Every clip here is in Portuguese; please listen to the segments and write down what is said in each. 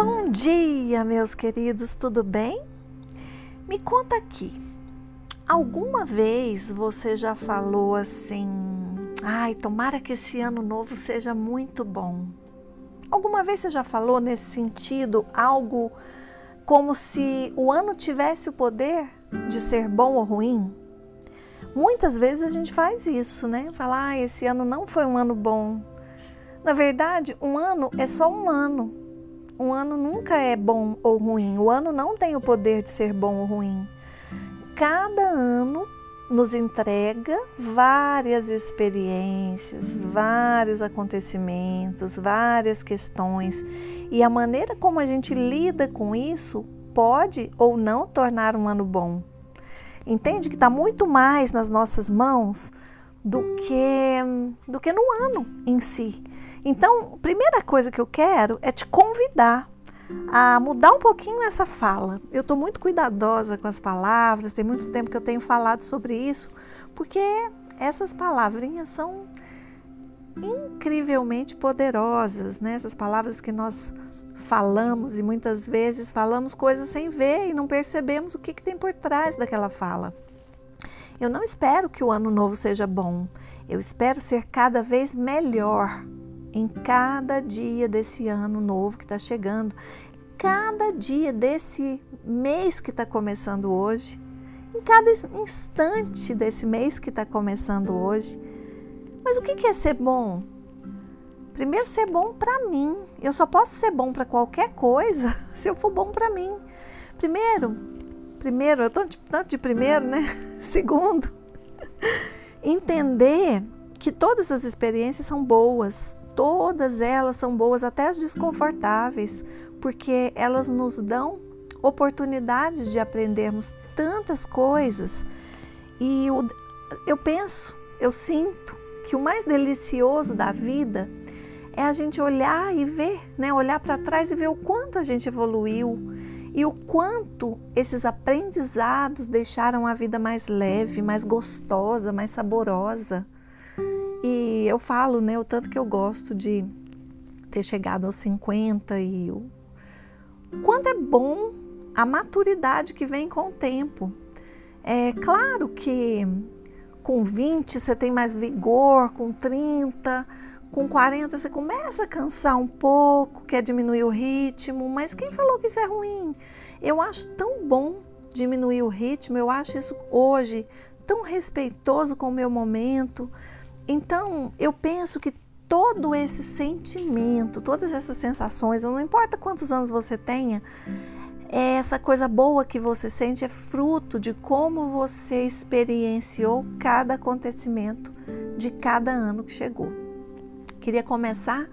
Bom dia, meus queridos, tudo bem? Me conta aqui. Alguma vez você já falou assim: "Ai, tomara que esse ano novo seja muito bom"? Alguma vez você já falou nesse sentido algo como se o ano tivesse o poder de ser bom ou ruim? Muitas vezes a gente faz isso, né? Falar, ah, esse ano não foi um ano bom. Na verdade, um ano é só um ano. Um ano nunca é bom ou ruim. O ano não tem o poder de ser bom ou ruim. Cada ano nos entrega várias experiências, vários acontecimentos, várias questões. E a maneira como a gente lida com isso pode ou não tornar um ano bom. Entende que está muito mais nas nossas mãos do que, do que no ano em si. Então, a primeira coisa que eu quero é te convidar a mudar um pouquinho essa fala. Eu estou muito cuidadosa com as palavras, tem muito tempo que eu tenho falado sobre isso, porque essas palavrinhas são incrivelmente poderosas, né? Essas palavras que nós falamos e muitas vezes falamos coisas sem ver e não percebemos o que, que tem por trás daquela fala. Eu não espero que o ano novo seja bom, eu espero ser cada vez melhor em cada dia desse ano novo que está chegando, cada dia desse mês que está começando hoje, em cada instante desse mês que está começando hoje. Mas o que é ser bom? Primeiro, ser bom para mim. Eu só posso ser bom para qualquer coisa se eu for bom para mim. Primeiro, primeiro, eu de, tanto de primeiro, né? Segundo, entender que todas as experiências são boas, todas elas são boas, até as desconfortáveis, porque elas nos dão oportunidades de aprendermos tantas coisas. E eu, eu penso, eu sinto que o mais delicioso da vida é a gente olhar e ver, né? olhar para trás e ver o quanto a gente evoluiu e o quanto esses aprendizados deixaram a vida mais leve, mais gostosa, mais saborosa. E eu falo, né, o tanto que eu gosto de ter chegado aos 50 e o quanto é bom a maturidade que vem com o tempo. É claro que com 20 você tem mais vigor, com 30, com 40 você começa a cansar um pouco, quer diminuir o ritmo, mas quem falou que isso é ruim? Eu acho tão bom diminuir o ritmo, eu acho isso hoje tão respeitoso com o meu momento. Então, eu penso que todo esse sentimento, todas essas sensações, não importa quantos anos você tenha, é essa coisa boa que você sente é fruto de como você experienciou cada acontecimento de cada ano que chegou. Queria começar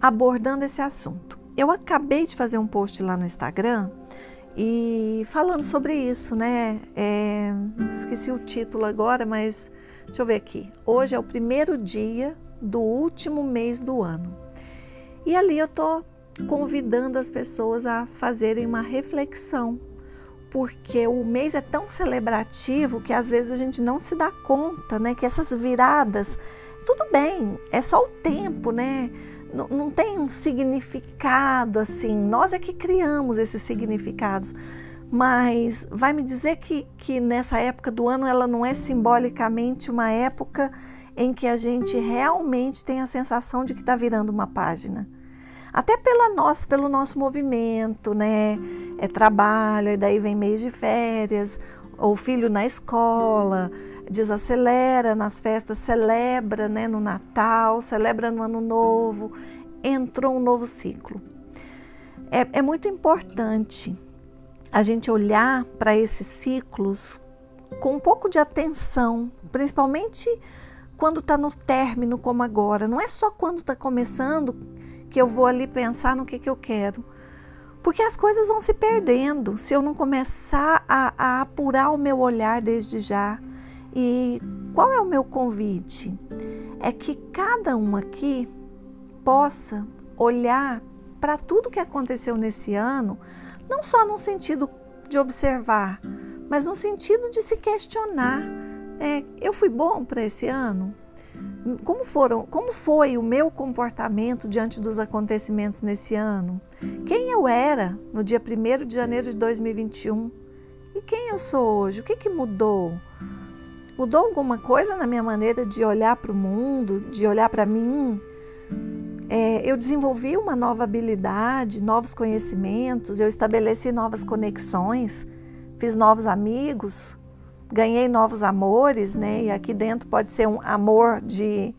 abordando esse assunto. Eu acabei de fazer um post lá no Instagram e falando sobre isso, né? É, esqueci o título agora, mas Deixa eu ver aqui. Hoje é o primeiro dia do último mês do ano. E ali eu estou convidando as pessoas a fazerem uma reflexão, porque o mês é tão celebrativo que às vezes a gente não se dá conta, né? Que essas viradas, tudo bem, é só o tempo, né? Não, não tem um significado assim. Nós é que criamos esses significados mas vai me dizer que, que nessa época do ano ela não é simbolicamente uma época em que a gente realmente tem a sensação de que está virando uma página. Até pela nossa, pelo nosso movimento, né? É trabalho, e daí vem mês de férias, ou filho na escola, desacelera nas festas, celebra né, no Natal, celebra no Ano Novo, entrou um novo ciclo. É, é muito importante a gente olhar para esses ciclos com um pouco de atenção, principalmente quando está no término, como agora. Não é só quando está começando que eu vou ali pensar no que, que eu quero. Porque as coisas vão se perdendo se eu não começar a, a apurar o meu olhar desde já. E qual é o meu convite? É que cada um aqui possa olhar para tudo que aconteceu nesse ano não só no sentido de observar, mas no sentido de se questionar. É, eu fui bom para esse ano? Como foram? Como foi o meu comportamento diante dos acontecimentos nesse ano? Quem eu era no dia 1 de janeiro de 2021 e quem eu sou hoje. O que, que mudou? Mudou alguma coisa na minha maneira de olhar para o mundo, de olhar para mim? É, eu desenvolvi uma nova habilidade, novos conhecimentos, eu estabeleci novas conexões, fiz novos amigos, ganhei novos amores, né? E aqui dentro pode ser um amor de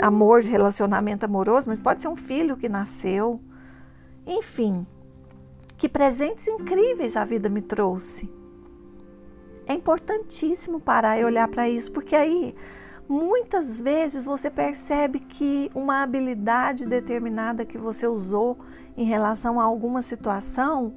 amor de relacionamento amoroso, mas pode ser um filho que nasceu. Enfim, que presentes incríveis a vida me trouxe. É importantíssimo parar e olhar para isso, porque aí muitas vezes você percebe que uma habilidade determinada que você usou em relação a alguma situação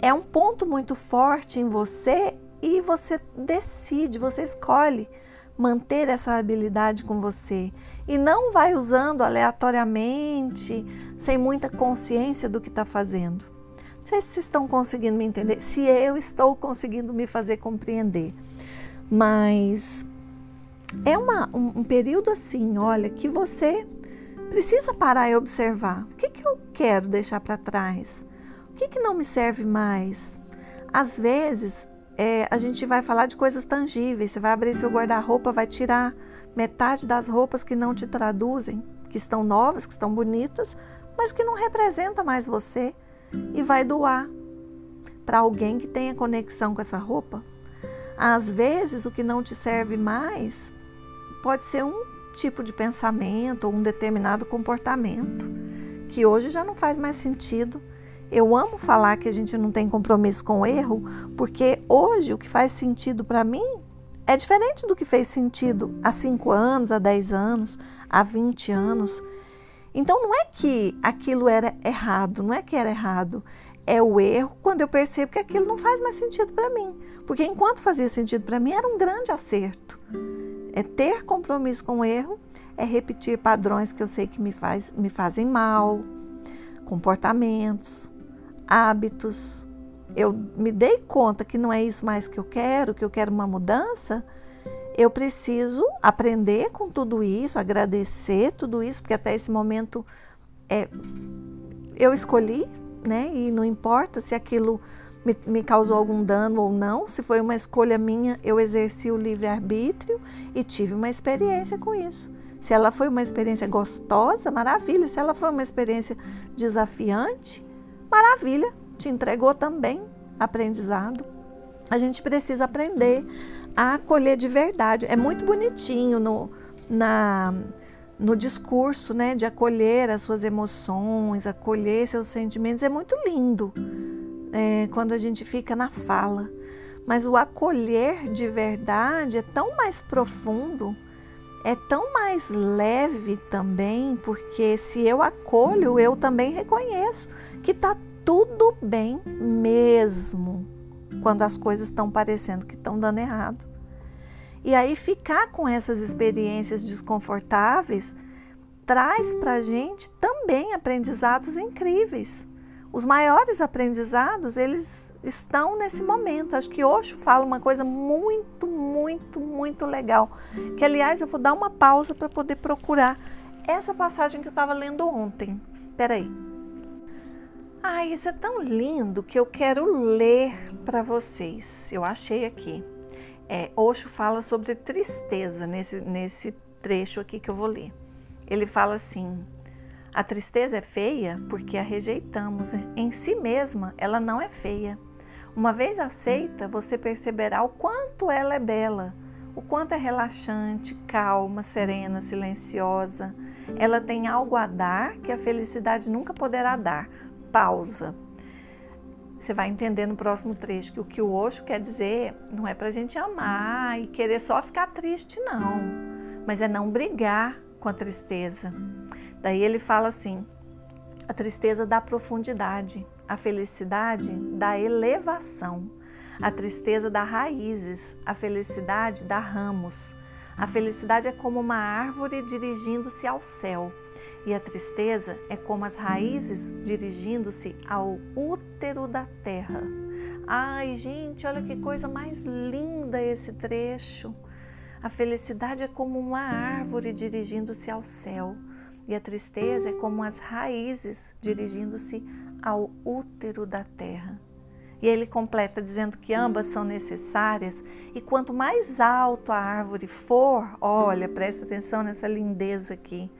é um ponto muito forte em você e você decide, você escolhe manter essa habilidade com você e não vai usando aleatoriamente, sem muita consciência do que está fazendo. Não sei se vocês estão conseguindo me entender, se eu estou conseguindo me fazer compreender, mas é uma, um, um período assim, olha, que você precisa parar e observar. O que, que eu quero deixar para trás? O que, que não me serve mais? Às vezes, é, a gente vai falar de coisas tangíveis. Você vai abrir seu guarda-roupa, vai tirar metade das roupas que não te traduzem, que estão novas, que estão bonitas, mas que não representa mais você e vai doar para alguém que tenha conexão com essa roupa. Às vezes, o que não te serve mais pode ser um tipo de pensamento ou um determinado comportamento que hoje já não faz mais sentido. Eu amo falar que a gente não tem compromisso com o erro, porque hoje o que faz sentido para mim é diferente do que fez sentido há 5 anos, há 10 anos, há 20 anos. Então não é que aquilo era errado, não é que era errado, é o erro quando eu percebo que aquilo não faz mais sentido para mim. Porque enquanto fazia sentido para mim, era um grande acerto. É ter compromisso com o erro, é repetir padrões que eu sei que me, faz, me fazem mal, comportamentos, hábitos. Eu me dei conta que não é isso mais que eu quero, que eu quero uma mudança. Eu preciso aprender com tudo isso, agradecer tudo isso, porque até esse momento é, eu escolhi, né? E não importa se aquilo me, me causou algum dano ou não, se foi uma escolha minha, eu exerci o livre-arbítrio e tive uma experiência com isso. Se ela foi uma experiência gostosa, maravilha. Se ela foi uma experiência desafiante, maravilha. Te entregou também aprendizado. A gente precisa aprender a acolher de verdade. É muito bonitinho no, na, no discurso, né, de acolher as suas emoções, acolher seus sentimentos. É muito lindo é, quando a gente fica na fala. Mas o acolher de verdade é tão mais profundo, é tão mais leve também, porque se eu acolho, eu também reconheço que está tudo bem mesmo quando as coisas estão parecendo que estão dando errado. E aí ficar com essas experiências desconfortáveis traz para a gente também aprendizados incríveis. Os maiores aprendizados, eles estão nesse momento. Acho que Osho fala uma coisa muito, muito, muito legal. Que, aliás, eu vou dar uma pausa para poder procurar essa passagem que eu estava lendo ontem. Peraí. Ai, isso é tão lindo que eu quero ler para vocês. Eu achei aqui. É, fala sobre tristeza nesse, nesse trecho aqui que eu vou ler. Ele fala assim: a tristeza é feia porque a rejeitamos. Em si mesma, ela não é feia. Uma vez aceita, você perceberá o quanto ela é bela, o quanto é relaxante, calma, serena, silenciosa. Ela tem algo a dar que a felicidade nunca poderá dar. Pausa. Você vai entender no próximo trecho que o que o Osho quer dizer não é para a gente amar e querer só ficar triste, não, mas é não brigar com a tristeza. Daí ele fala assim: a tristeza dá profundidade, a felicidade dá elevação, a tristeza dá raízes, a felicidade dá ramos. A felicidade é como uma árvore dirigindo-se ao céu, e a tristeza é como as raízes dirigindo-se ao útero da terra. Ai, gente, olha que coisa mais linda esse trecho. A felicidade é como uma árvore dirigindo-se ao céu e a tristeza é como as raízes dirigindo-se ao útero da terra. E ele completa dizendo que ambas são necessárias e quanto mais alto a árvore for, olha, presta atenção nessa lindeza aqui,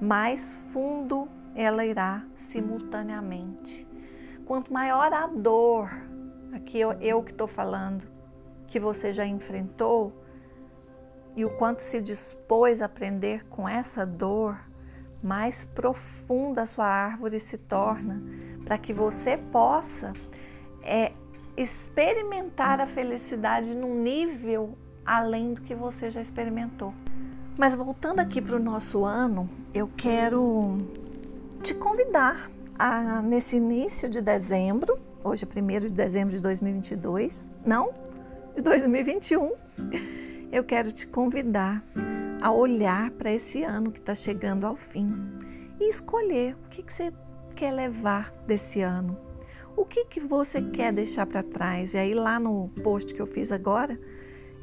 mais fundo ela irá simultaneamente. Quanto maior a dor, aqui eu, eu que estou falando, que você já enfrentou, e o quanto se dispôs a aprender com essa dor, mais profunda a sua árvore se torna, para que você possa é, experimentar a felicidade num nível além do que você já experimentou. Mas voltando aqui para o nosso ano, eu quero te convidar a, nesse início de dezembro, hoje é 1 de dezembro de 2022, não, de 2021, eu quero te convidar a olhar para esse ano que está chegando ao fim e escolher o que, que você quer levar desse ano. O que, que você quer deixar para trás? E aí, lá no post que eu fiz agora,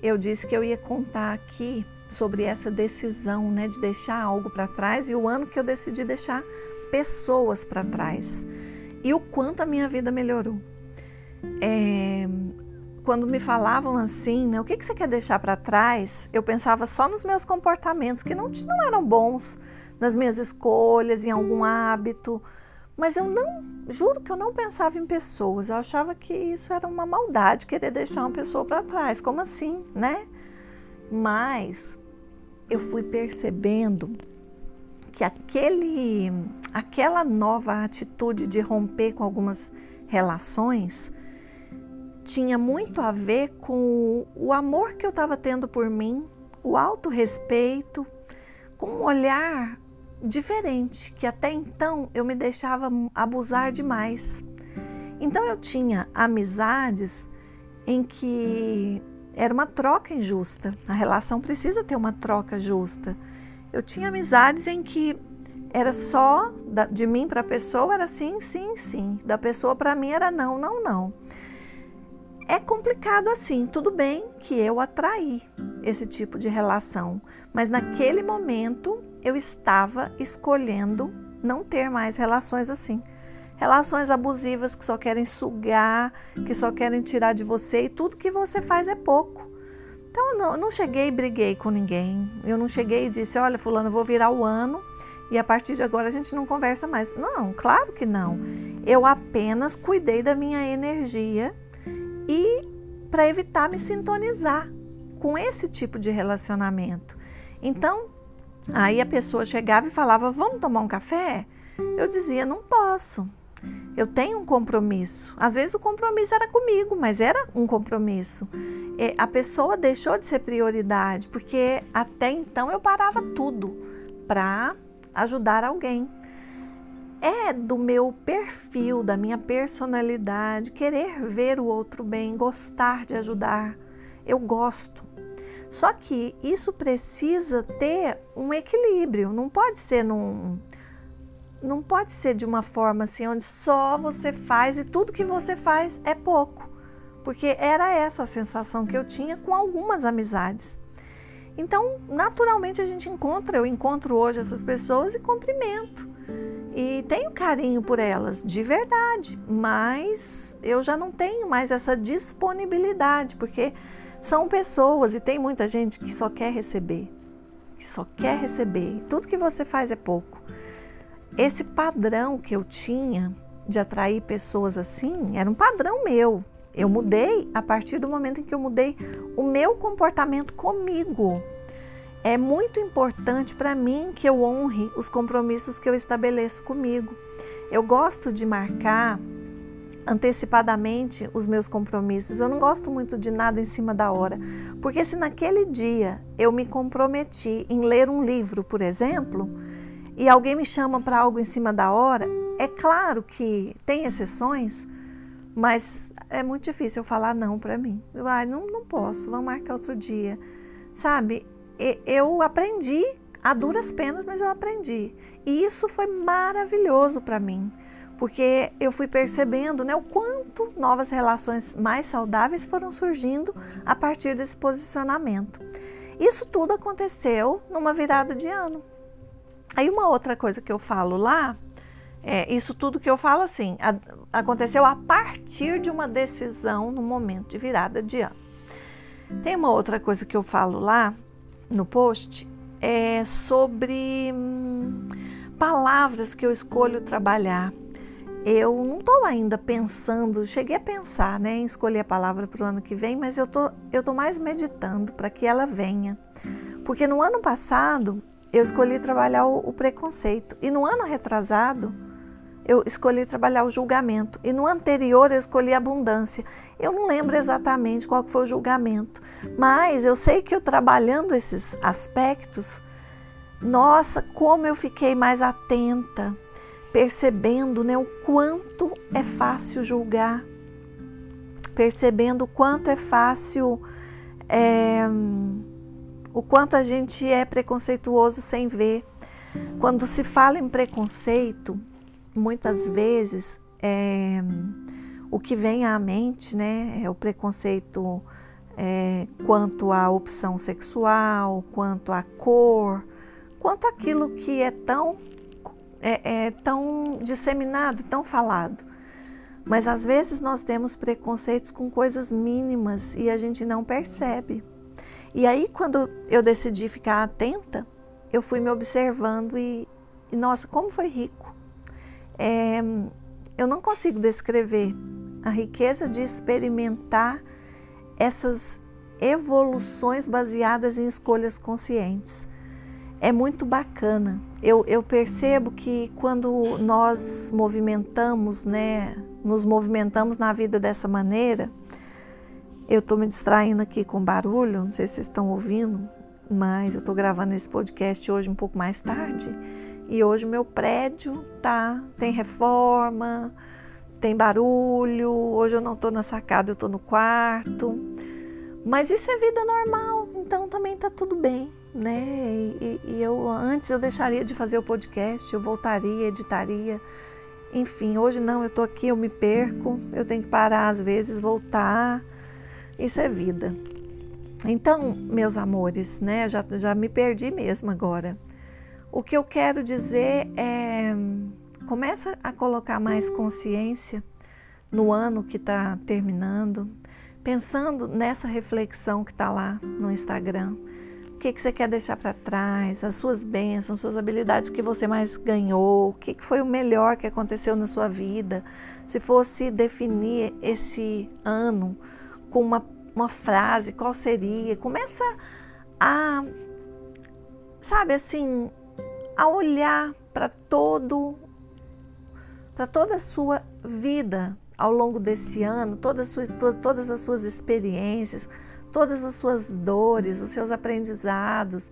eu disse que eu ia contar aqui sobre essa decisão né, de deixar algo para trás e o ano que eu decidi deixar pessoas para trás e o quanto a minha vida melhorou. É, quando me falavam assim, né, o que, que você quer deixar para trás, eu pensava só nos meus comportamentos, que não, não eram bons, nas minhas escolhas, em algum hábito. Mas eu não, juro que eu não pensava em pessoas. Eu achava que isso era uma maldade, querer deixar uma pessoa para trás. Como assim, né? Mas eu fui percebendo que aquele, aquela nova atitude de romper com algumas relações tinha muito a ver com o amor que eu estava tendo por mim, o autorrespeito, com um olhar diferente, que até então eu me deixava abusar demais. Então eu tinha amizades em que era uma troca injusta. A relação precisa ter uma troca justa. Eu tinha amizades em que era só de mim para a pessoa era sim, sim, sim. Da pessoa para mim era não, não, não. É complicado assim, tudo bem que eu atraí esse tipo de relação, mas naquele momento eu estava escolhendo não ter mais relações assim. Relações abusivas que só querem sugar, que só querem tirar de você e tudo que você faz é pouco. Então eu não, não cheguei e briguei com ninguém. Eu não cheguei e disse: Olha, Fulano, vou virar o ano e a partir de agora a gente não conversa mais. Não, claro que não. Eu apenas cuidei da minha energia e para evitar me sintonizar com esse tipo de relacionamento. Então, aí a pessoa chegava e falava: Vamos tomar um café? Eu dizia: Não posso. Eu tenho um compromisso. Às vezes o compromisso era comigo, mas era um compromisso. E a pessoa deixou de ser prioridade, porque até então eu parava tudo para ajudar alguém é do meu perfil, da minha personalidade, querer ver o outro bem, gostar de ajudar. Eu gosto. Só que isso precisa ter um equilíbrio, não pode ser num não pode ser de uma forma assim onde só você faz e tudo que você faz é pouco. Porque era essa a sensação que eu tinha com algumas amizades. Então, naturalmente a gente encontra, eu encontro hoje essas pessoas e cumprimento e tenho carinho por elas, de verdade, mas eu já não tenho mais essa disponibilidade, porque são pessoas e tem muita gente que só quer receber, que só quer receber, tudo que você faz é pouco. Esse padrão que eu tinha de atrair pessoas assim era um padrão meu. Eu mudei a partir do momento em que eu mudei o meu comportamento comigo é muito importante para mim que eu honre os compromissos que eu estabeleço comigo. Eu gosto de marcar antecipadamente os meus compromissos. Eu não gosto muito de nada em cima da hora, porque se naquele dia eu me comprometi em ler um livro, por exemplo, e alguém me chama para algo em cima da hora, é claro que tem exceções, mas é muito difícil eu falar não para mim. Ah, não, não posso, vamos marcar outro dia. Sabe, eu aprendi a duras penas, mas eu aprendi. E isso foi maravilhoso para mim, porque eu fui percebendo né, o quanto novas relações mais saudáveis foram surgindo a partir desse posicionamento. Isso tudo aconteceu numa virada de ano. Aí uma outra coisa que eu falo lá É, isso tudo que eu falo assim, a, aconteceu a partir de uma decisão no momento de virada de ano. Tem uma outra coisa que eu falo lá no post, é sobre hum, palavras que eu escolho trabalhar. Eu não estou ainda pensando, cheguei a pensar né, em escolher a palavra para o ano que vem, mas eu tô, estou tô mais meditando para que ela venha. Porque no ano passado eu escolhi trabalhar o, o preconceito. E no ano retrasado eu escolhi trabalhar o julgamento. E no anterior eu escolhi abundância. Eu não lembro exatamente qual foi o julgamento, mas eu sei que eu trabalhando esses aspectos, nossa, como eu fiquei mais atenta, percebendo né, o quanto é fácil julgar, percebendo o quanto é fácil, é, o quanto a gente é preconceituoso sem ver. Quando se fala em preconceito, muitas vezes é, o que vem à mente né, é o preconceito é, quanto à opção sexual, quanto à cor, quanto aquilo que é tão, é, é tão disseminado, tão falado. Mas às vezes nós temos preconceitos com coisas mínimas e a gente não percebe. E aí, quando eu decidi ficar atenta, eu fui me observando e, e nossa, como foi rico é, eu não consigo descrever a riqueza de experimentar essas evoluções baseadas em escolhas conscientes. É muito bacana. Eu, eu percebo que quando nós movimentamos, né, nos movimentamos na vida dessa maneira, eu estou me distraindo aqui com barulho, não sei se vocês estão ouvindo, mas eu estou gravando esse podcast hoje um pouco mais tarde. E hoje meu prédio tá tem reforma, tem barulho. Hoje eu não estou na sacada, eu estou no quarto. Mas isso é vida normal, então também tá tudo bem, né? E, e eu antes eu deixaria de fazer o podcast, eu voltaria, editaria. Enfim, hoje não, eu tô aqui, eu me perco, eu tenho que parar às vezes, voltar. Isso é vida. Então, meus amores, né? Já, já me perdi mesmo agora. O que eu quero dizer é começa a colocar mais consciência no ano que está terminando, pensando nessa reflexão que está lá no Instagram. O que, que você quer deixar para trás, as suas bênçãos, suas habilidades que você mais ganhou, o que, que foi o melhor que aconteceu na sua vida. Se fosse definir esse ano com uma, uma frase, qual seria? Começa a, sabe assim, a olhar para todo para toda a sua vida ao longo desse ano, todas as, suas, todas as suas experiências, todas as suas dores, os seus aprendizados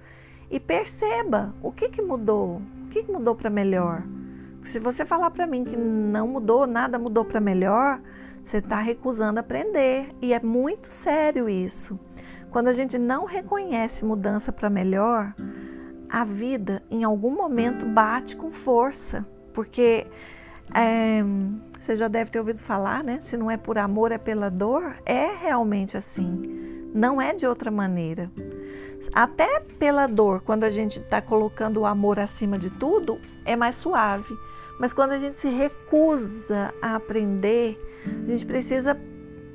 e perceba o que, que mudou, o que, que mudou para melhor. Se você falar para mim que não mudou, nada mudou para melhor, você está recusando aprender e é muito sério isso. Quando a gente não reconhece mudança para melhor, a vida em algum momento bate com força, porque é, você já deve ter ouvido falar, né? Se não é por amor, é pela dor. É realmente assim, não é de outra maneira. Até pela dor, quando a gente está colocando o amor acima de tudo, é mais suave. Mas quando a gente se recusa a aprender, a gente precisa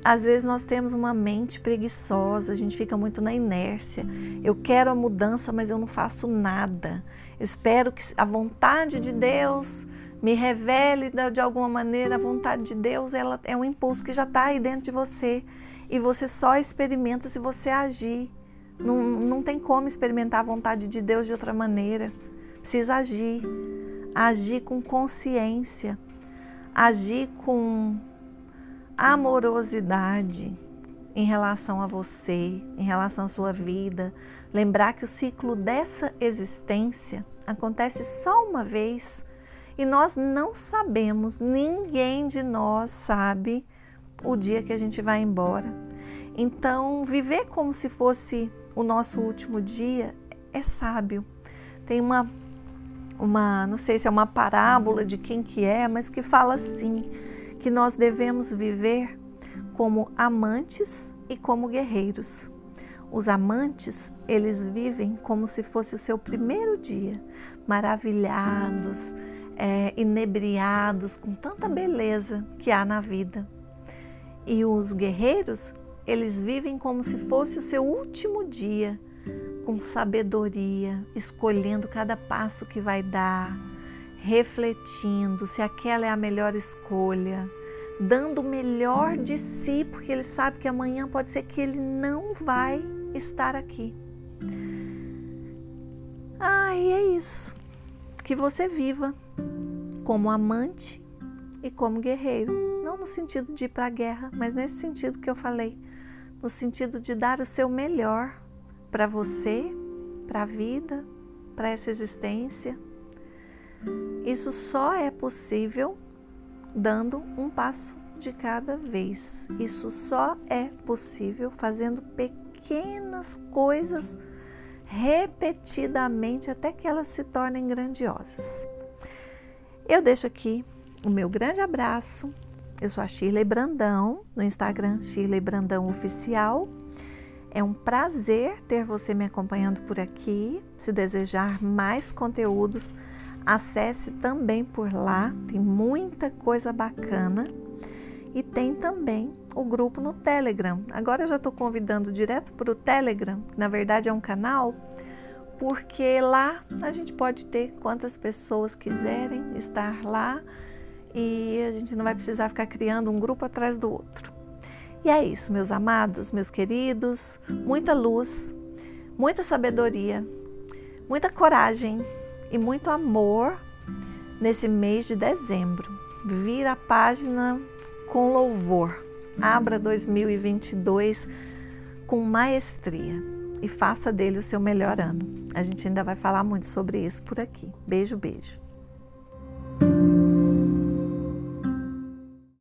às vezes nós temos uma mente preguiçosa, a gente fica muito na inércia. Eu quero a mudança, mas eu não faço nada. espero que a vontade de Deus me revele de alguma maneira. A vontade de Deus ela é um impulso que já está aí dentro de você e você só experimenta se você agir. Não, não tem como experimentar a vontade de Deus de outra maneira. Precisa agir. Agir com consciência. Agir com amorosidade em relação a você, em relação à sua vida. Lembrar que o ciclo dessa existência acontece só uma vez e nós não sabemos, ninguém de nós sabe o dia que a gente vai embora. Então, viver como se fosse o nosso último dia é sábio. Tem uma uma, não sei se é uma parábola de quem que é, mas que fala assim: que nós devemos viver como amantes e como guerreiros. Os amantes, eles vivem como se fosse o seu primeiro dia, maravilhados, é, inebriados com tanta beleza que há na vida. E os guerreiros, eles vivem como se fosse o seu último dia, com sabedoria, escolhendo cada passo que vai dar, refletindo se aquela é a melhor escolha, dando o melhor de si, porque ele sabe que amanhã pode ser que ele não vai estar aqui. Ah, e é isso. Que você viva como amante e como guerreiro. Não no sentido de ir para a guerra, mas nesse sentido que eu falei. No sentido de dar o seu melhor para você, para a vida, para essa existência. Isso só é possível dando um passo de cada vez. Isso só é possível fazendo pequenas coisas repetidamente até que elas se tornem grandiosas. Eu deixo aqui o meu grande abraço. Eu sou a Shirley Brandão, no Instagram Shirley Brandão Oficial. É um prazer ter você me acompanhando por aqui. Se desejar mais conteúdos, Acesse também por lá, tem muita coisa bacana. E tem também o grupo no Telegram. Agora eu já estou convidando direto para o Telegram, que na verdade é um canal, porque lá a gente pode ter quantas pessoas quiserem estar lá e a gente não vai precisar ficar criando um grupo atrás do outro. E é isso, meus amados, meus queridos, muita luz, muita sabedoria, muita coragem e muito amor nesse mês de dezembro. Vira a página com louvor. Abra 2022 com maestria e faça dele o seu melhor ano. A gente ainda vai falar muito sobre isso por aqui. Beijo, beijo.